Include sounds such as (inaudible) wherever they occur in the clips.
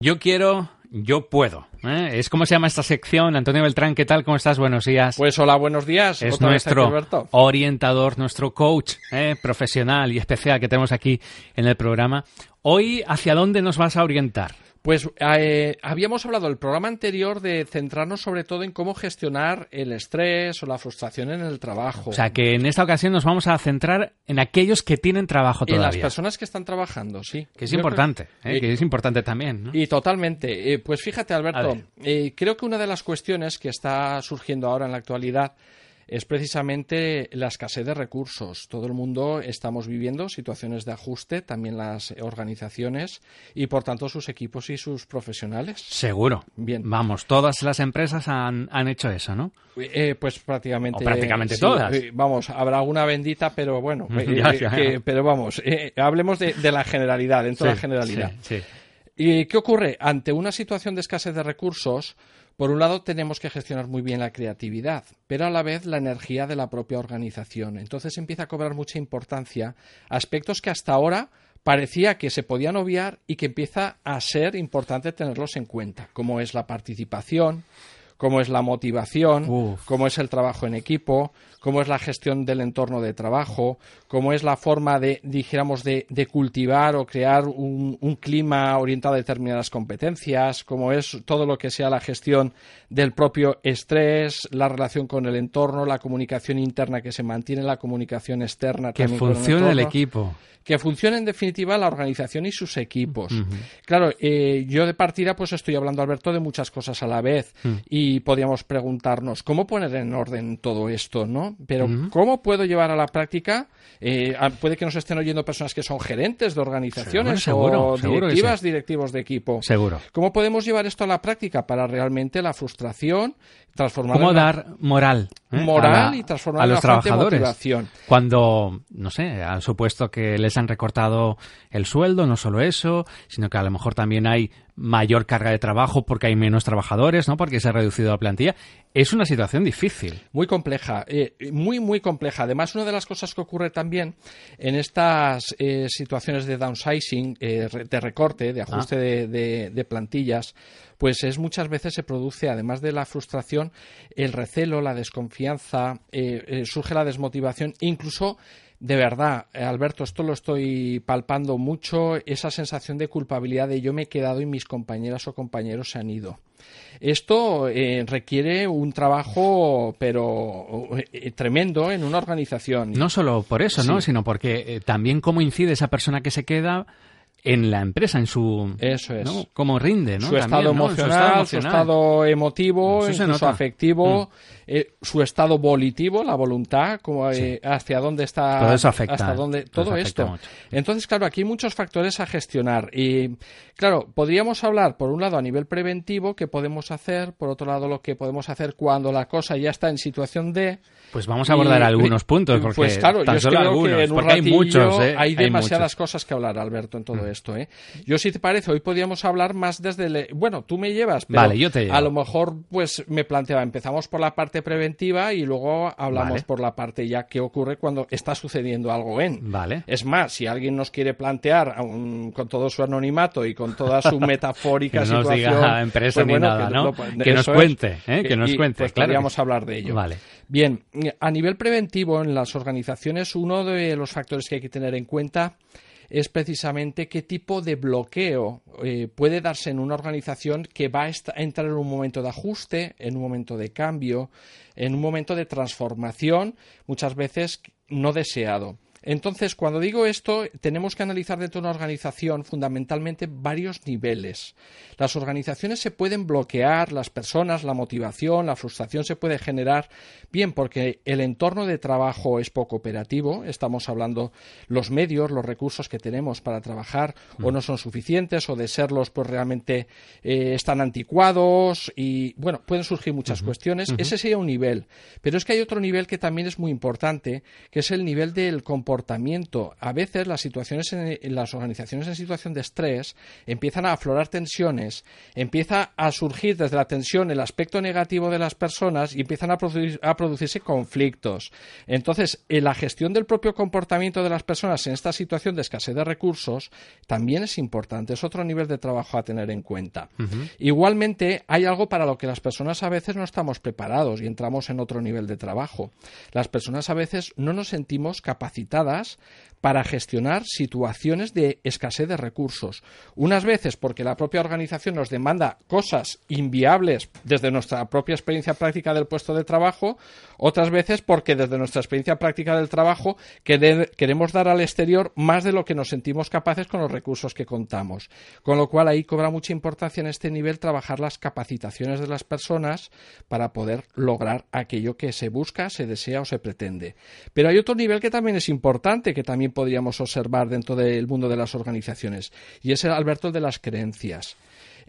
yo quiero, yo puedo. ¿eh? Es como se llama esta sección. Antonio Beltrán, ¿qué tal? ¿Cómo estás? Buenos días. Pues hola, buenos días. Es nuestro orientador, nuestro coach ¿eh? profesional y especial que tenemos aquí en el programa. Hoy, ¿hacia dónde nos vas a orientar? Pues eh, habíamos hablado el programa anterior de centrarnos sobre todo en cómo gestionar el estrés o la frustración en el trabajo. O sea que en esta ocasión nos vamos a centrar en aquellos que tienen trabajo todavía. En las personas que están trabajando, sí. Que es importante, ¿eh? que es importante también. Y totalmente. Eh, pues fíjate, Alberto, creo que una de las cuestiones que está surgiendo ahora en la actualidad es precisamente la escasez de recursos. Todo el mundo estamos viviendo situaciones de ajuste, también las organizaciones y por tanto sus equipos y sus profesionales. Seguro. Bien. Vamos, todas las empresas han, hecho eso, ¿no? Eh, pues prácticamente. prácticamente todas. Eh, vamos, habrá alguna bendita, pero bueno. (laughs) Eh, pero vamos, hablemos de, la generalidad, dentro de la generalidad. ¿Y qué ocurre? Ante una situación de escasez de recursos, por un lado, tenemos que gestionar muy bien la creatividad, pero a la vez la energía de la propia organización. Entonces empieza a cobrar mucha importancia aspectos que hasta ahora parecía que se podían obviar y que empieza a ser importante tenerlos en cuenta, como es la participación, como es la motivación, como es el trabajo en equipo, cómo es la gestión del entorno de trabajo, cómo es la forma de, dijéramos, de, cultivar o crear un, clima orientado a determinadas competencias, cómo es todo lo que sea la gestión del propio estrés, la relación con el entorno, la comunicación interna que se mantiene, la comunicación externa. Que funcione el, equipo que funcione en definitiva la organización y sus equipos. Claro, eh, yo de partida pues estoy hablando, Alberto, de muchas cosas a la vez mm. y podríamos preguntarnos cómo poner en orden todo esto, ¿no? Pero ¿cómo puedo llevar a la práctica? Eh, puede que nos estén oyendo personas que son gerentes de organizaciones o directivas, directivos de equipo. Seguro. ¿Cómo podemos llevar esto a la práctica para realmente la frustración transformar ¿Cómo dar moral? ¿Eh? Moral y transformar a los trabajadores. Cuando, no sé, han supuesto que les han recortado el sueldo, no solo eso, sino que a lo mejor también hay mayor carga de trabajo porque hay menos trabajadores, ¿no? Porque se ha reducido la plantilla. Es una situación difícil. Muy compleja, eh, muy, muy compleja. Además, una de las cosas que ocurre también en estas eh, situaciones de downsizing, eh, de recorte, de ajuste ah. de, plantillas, pues es muchas veces se produce, además de la frustración, el recelo, la desconfianza, surge la desmotivación, incluso de verdad, eh, Alberto, esto lo estoy palpando mucho, esa sensación de culpabilidad de yo me he quedado y mis compañeras o compañeros se han ido. Esto eh, requiere un trabajo, pero eh, tremendo en una organización. No solo por eso, ¿no? Sino porque también cómo incide esa persona que se queda en la empresa, en su... Eso es. Cómo rinde, ¿no? Su, estado emocional, su, estado emotivo, su afectivo, mm. eh, su estado volitivo, la voluntad, como, eh, hacia dónde está... Todo eso afecta. Hasta dónde, todo esto. Entonces, claro, aquí hay muchos factores a gestionar. Y, claro, podríamos hablar, por un lado, a nivel preventivo, qué podemos hacer, por otro lado, lo que podemos hacer cuando la cosa ya está en situación de... Pues vamos a abordar algunos puntos, porque pues claro, yo creo que en un hay muchos, ¿eh? hay demasiadas cosas que hablar, Alberto, en todo mm. Esto. ¿eh? Yo, si te parece, hoy podríamos hablar más desde... Bueno, tú me llevas, pero vale, yo te a lo mejor pues me planteaba, empezamos por la parte preventiva y luego hablamos por la parte ya que ocurre cuando está sucediendo algo en. Vale. Es más, si alguien nos quiere plantear con todo su anonimato y con toda su (laughs) metafórica que situación... Diga empresa pues ni nada, que, ¿no? que nos cuente, ¿eh? que nos cuente. Pues podríamos hablar de ello. Vale. Bien, a nivel preventivo en las organizaciones, uno de los factores que hay que tener en cuenta es precisamente qué tipo de bloqueo eh, puede darse en una organización que va a, entrar en un momento de ajuste, en un momento de cambio, en un momento de transformación, muchas veces no deseado. Entonces, cuando digo esto, tenemos que analizar dentro de una organización fundamentalmente varios niveles. Las organizaciones se pueden bloquear, las personas, la motivación, la frustración se puede generar, bien porque el entorno de trabajo es poco operativo, estamos hablando los medios, los recursos que tenemos para trabajar o no son suficientes o de serlos pues realmente eh, están anticuados y bueno, pueden surgir muchas cuestiones. Ese sería un nivel. Pero es que hay otro nivel que también es muy importante, que es el nivel del comportamiento. A veces las situaciones en, las organizaciones en situación de estrés empiezan a aflorar tensiones, empieza a surgir desde la tensión el aspecto negativo de las personas y empiezan a, a producirse conflictos. Entonces, en la gestión del propio comportamiento de las personas en esta situación de escasez de recursos también es importante, es otro nivel de trabajo a tener en cuenta. Igualmente, hay algo para lo que las personas a veces no estamos preparados y entramos en otro nivel de trabajo. Las personas a veces no nos sentimos para gestionar situaciones de escasez de recursos. Unas veces porque la propia organización nos demanda cosas inviables desde nuestra propia experiencia práctica del puesto de trabajo, otras veces porque desde nuestra experiencia práctica del trabajo queremos dar al exterior más de lo que nos sentimos capaces con los recursos que contamos. Con lo cual ahí cobra mucha importancia en este nivel trabajar las capacitaciones de las personas para poder lograr aquello que se busca, se desea o se pretende. Pero hay otro nivel que también es importante, que también podríamos observar dentro del mundo de las organizaciones, y es el Alberto de las creencias.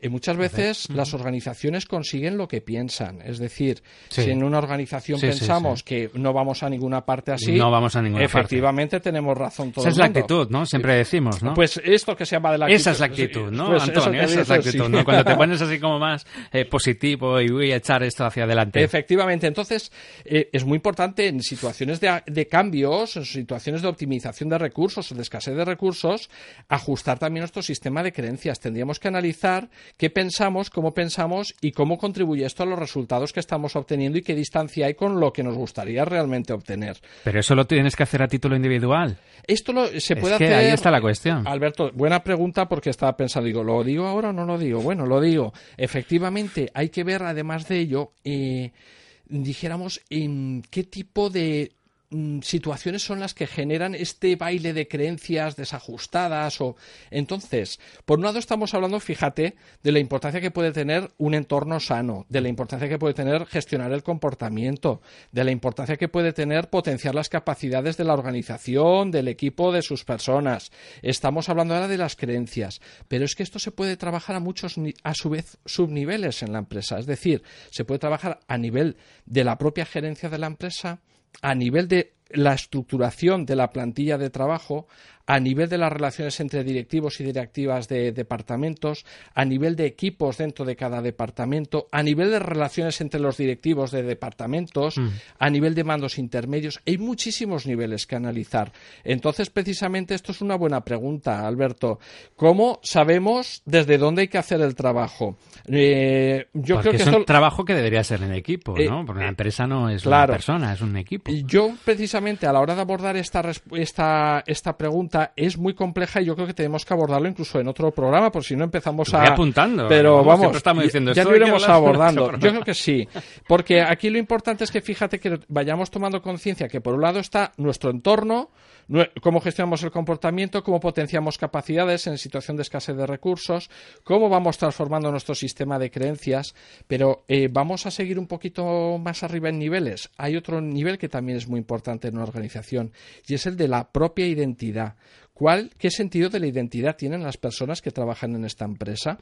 Y muchas veces las organizaciones consiguen lo que piensan. Es decir, si en una organización pensamos que no vamos a ninguna parte así, no vamos a ninguna efectivamente tenemos razón Esa es la actitud, ¿no? Siempre decimos, ¿no? Pues esto que se llama de la actitud. Esa es la actitud, ¿no, pues Antonio? Esa es la actitud, ¿no? Cuando te (laughs) pones así como más eh, positivo y voy a echar esto hacia adelante. Efectivamente. Entonces, eh, es muy importante en situaciones de, de cambios, en situaciones de optimización de recursos o de escasez de recursos, ajustar también nuestro sistema de creencias. Tendríamos que analizar qué pensamos, cómo pensamos y cómo contribuye esto a los resultados que estamos obteniendo y qué distancia hay con lo que nos gustaría realmente obtener. Pero eso lo tienes que hacer a título individual. Esto se puede hacer. Ahí está la cuestión. Alberto, buena pregunta porque estaba pensando, digo, ¿lo digo ahora o no lo digo? Bueno, lo digo. Efectivamente, hay que ver, además de ello, eh, dijéramos, en qué tipo de situaciones son las que generan este baile de creencias desajustadas o entonces por un lado estamos hablando fíjate de la importancia que puede tener un entorno sano de la importancia que puede tener gestionar el comportamiento de la importancia que puede tener potenciar las capacidades de la organización del equipo de sus personas. Estamos hablando ahora de las creencias pero es que esto se puede trabajar a muchos a su vez subniveles en la empresa. Es decir se puede trabajar a nivel de la propia gerencia de la empresa a nivel de la estructuración de la plantilla de trabajo, a nivel de las relaciones entre directivos y directivas de departamentos, a nivel de equipos dentro de cada departamento, a nivel de relaciones entre los directivos de departamentos, mm. a nivel de mandos intermedios. Hay muchísimos niveles que analizar. Entonces, precisamente, esto es una buena pregunta, Alberto. ¿Cómo sabemos desde dónde hay que hacer el trabajo? Eh, yo creo que es un trabajo que debería ser en equipo, ¿no? Eh, Porque una empresa no es una persona, es un equipo. Yo, precisamente, a la hora de abordar esta, esta, esta pregunta, es muy compleja y yo creo que tenemos que abordarlo incluso en otro programa, por si no empezamos a. apuntando. Pero vamos, ya lo iremos abordando. Yo creo que sí. Porque aquí lo importante es que fíjate que vayamos tomando conciencia que por un lado está nuestro entorno, cómo gestionamos el comportamiento, cómo potenciamos capacidades en situación de escasez de recursos, cómo vamos transformando nuestro sistema de creencias, pero eh, vamos a seguir un poquito más arriba en niveles. Hay otro nivel que también es muy importante en una organización y es el de la propia identidad. ¿Cuál, ¿Qué sentido de la identidad tienen las personas que trabajan en esta empresa?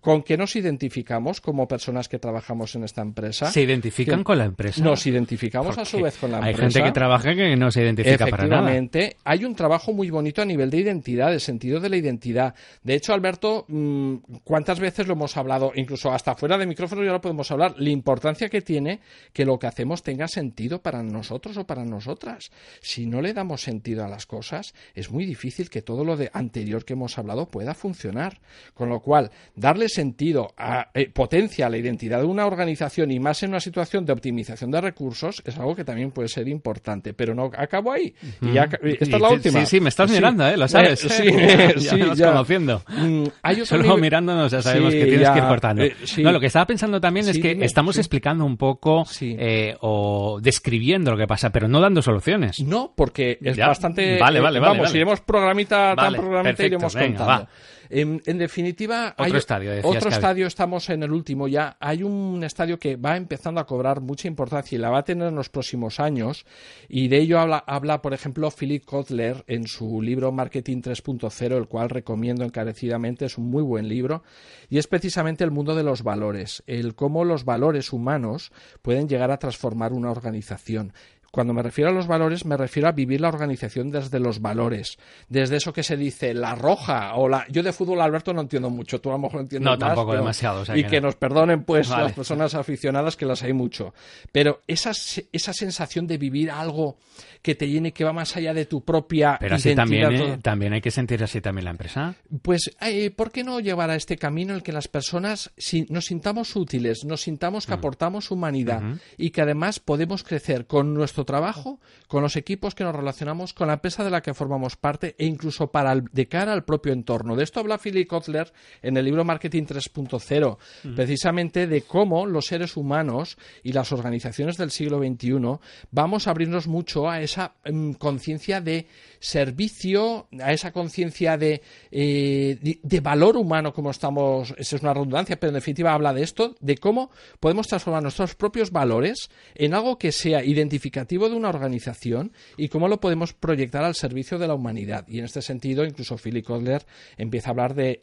¿Con qué nos identificamos como personas que trabajamos en esta empresa? ¿Se identifican con la empresa? Nos identificamos a su vez con la empresa. Hay gente que trabaja que no se identifica para nada. Efectivamente, hay un trabajo muy bonito a nivel de identidad, de sentido de la identidad. De hecho, Alberto, mm, ¿cuántas veces lo hemos hablado? Incluso hasta fuera de micrófono ya lo podemos hablar. La importancia que tiene que lo que hacemos tenga sentido para nosotros o para nosotras. Si no le damos sentido a las cosas, es muy difícil difícil que todo lo de anterior que hemos hablado pueda funcionar. Con lo cual, darle sentido, a, eh, potencia a la identidad de una organización y más en una situación de optimización de recursos es algo que también puede ser importante. Pero no acabo ahí. Y ya, esta es la última. Sí, sí, me estás mirando, ¿eh? Lo sabes. sí, (laughs) sí, ya, conociendo. Mm, Solo mirándonos ya sabemos que tienes que ir cortando. Eh, no, lo que estaba pensando también es que estamos explicando un poco eh, o describiendo lo que pasa, pero no dando soluciones. No, porque es bastante... Vale, vale, vale. Vamos, iremos programita, tan programita iremos contando. En, definitiva, otro hay estadio, otro estadio, estamos en el último ya. Hay un estadio que va empezando a cobrar mucha importancia y la va a tener en los próximos años. Y de ello habla, habla por ejemplo, Philip Kotler en su libro Marketing 3.0, el cual recomiendo encarecidamente. Es un muy buen libro. Y es precisamente el mundo de los valores, el cómo los valores humanos pueden llegar a transformar una organización. Cuando me refiero a los valores, me refiero a vivir la organización desde los valores, desde eso que se dice la roja o la. Yo de fútbol, Alberto, no entiendo mucho, tú a lo mejor entiendes no, tampoco demasiado. y que, nos perdonen, pues, las personas aficionadas, que las hay mucho. Pero esa, esa sensación de vivir algo que te llene, que va más allá de tu propia Pero así también, eh, también hay que sentir así también la empresa. Pues, eh, ¿por qué no llevar a este camino el que las personas si, nos sintamos útiles, nos sintamos que mm. aportamos humanidad y que además podemos crecer con nuestro trabajo, con los equipos que nos relacionamos, con la empresa de la que formamos parte e incluso para de cara al propio entorno. De esto habla Philip Kotler en el libro Marketing 3.0, precisamente de cómo los seres humanos y las organizaciones del siglo XXI vamos a abrirnos mucho a esa mm, conciencia de servicio, a esa conciencia de, eh, de, valor humano, como estamos, esa es una redundancia, pero en definitiva habla de esto, de cómo podemos transformar nuestros propios valores en algo que sea identificativo de una organización y cómo lo podemos proyectar al servicio de la humanidad. Y en este sentido, incluso Philip Kotler empieza a hablar de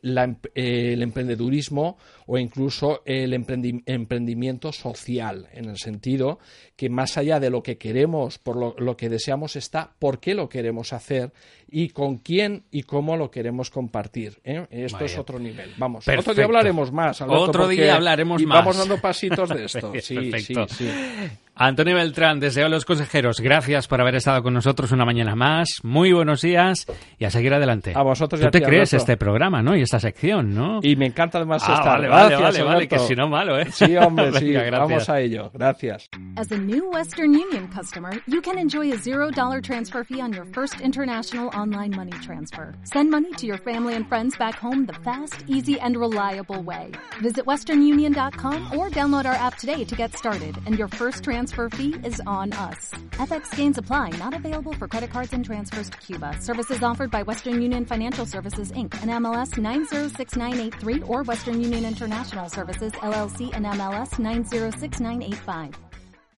eh, el emprendedurismo o incluso el emprendimiento social, en el sentido que más allá de lo que queremos, por lo, lo que deseamos, está por qué lo queremos hacer y con quién y cómo lo queremos compartir. ¿eh? Esto es otro nivel. Vamos, otro día hablaremos más. otro día hablaremos y más. Vamos dando pasitos de esto. (laughs) sí, sí, sí. Antonio Beltrán, deseo a los consejeros, gracias por haber estado con nosotros una mañana más. Muy buenos días y a seguir adelante. A vosotros Tú te crees este programa, ¿no? Y esta sección, ¿no? Y me encanta además ah, estar. Vale, vale, vale, vale, que si no malo, ¿eh? Sí, hombre, (laughs) sí. Vamos a ello. Gracias. As a new Western Union customer, you can enjoy a $0 transfer fee on your first international online money transfer. Send money to your family and friends back home the fast, easy, and reliable way. Visit westernunion.com or download our app today to get started, and your first transfer fee is on us. FX gains apply, not available for credit cards and transfers to Cuba. Services offered by Western Union Financial Services Inc. and MLS 906983 or Western Union International Services LLC and MLS 906985.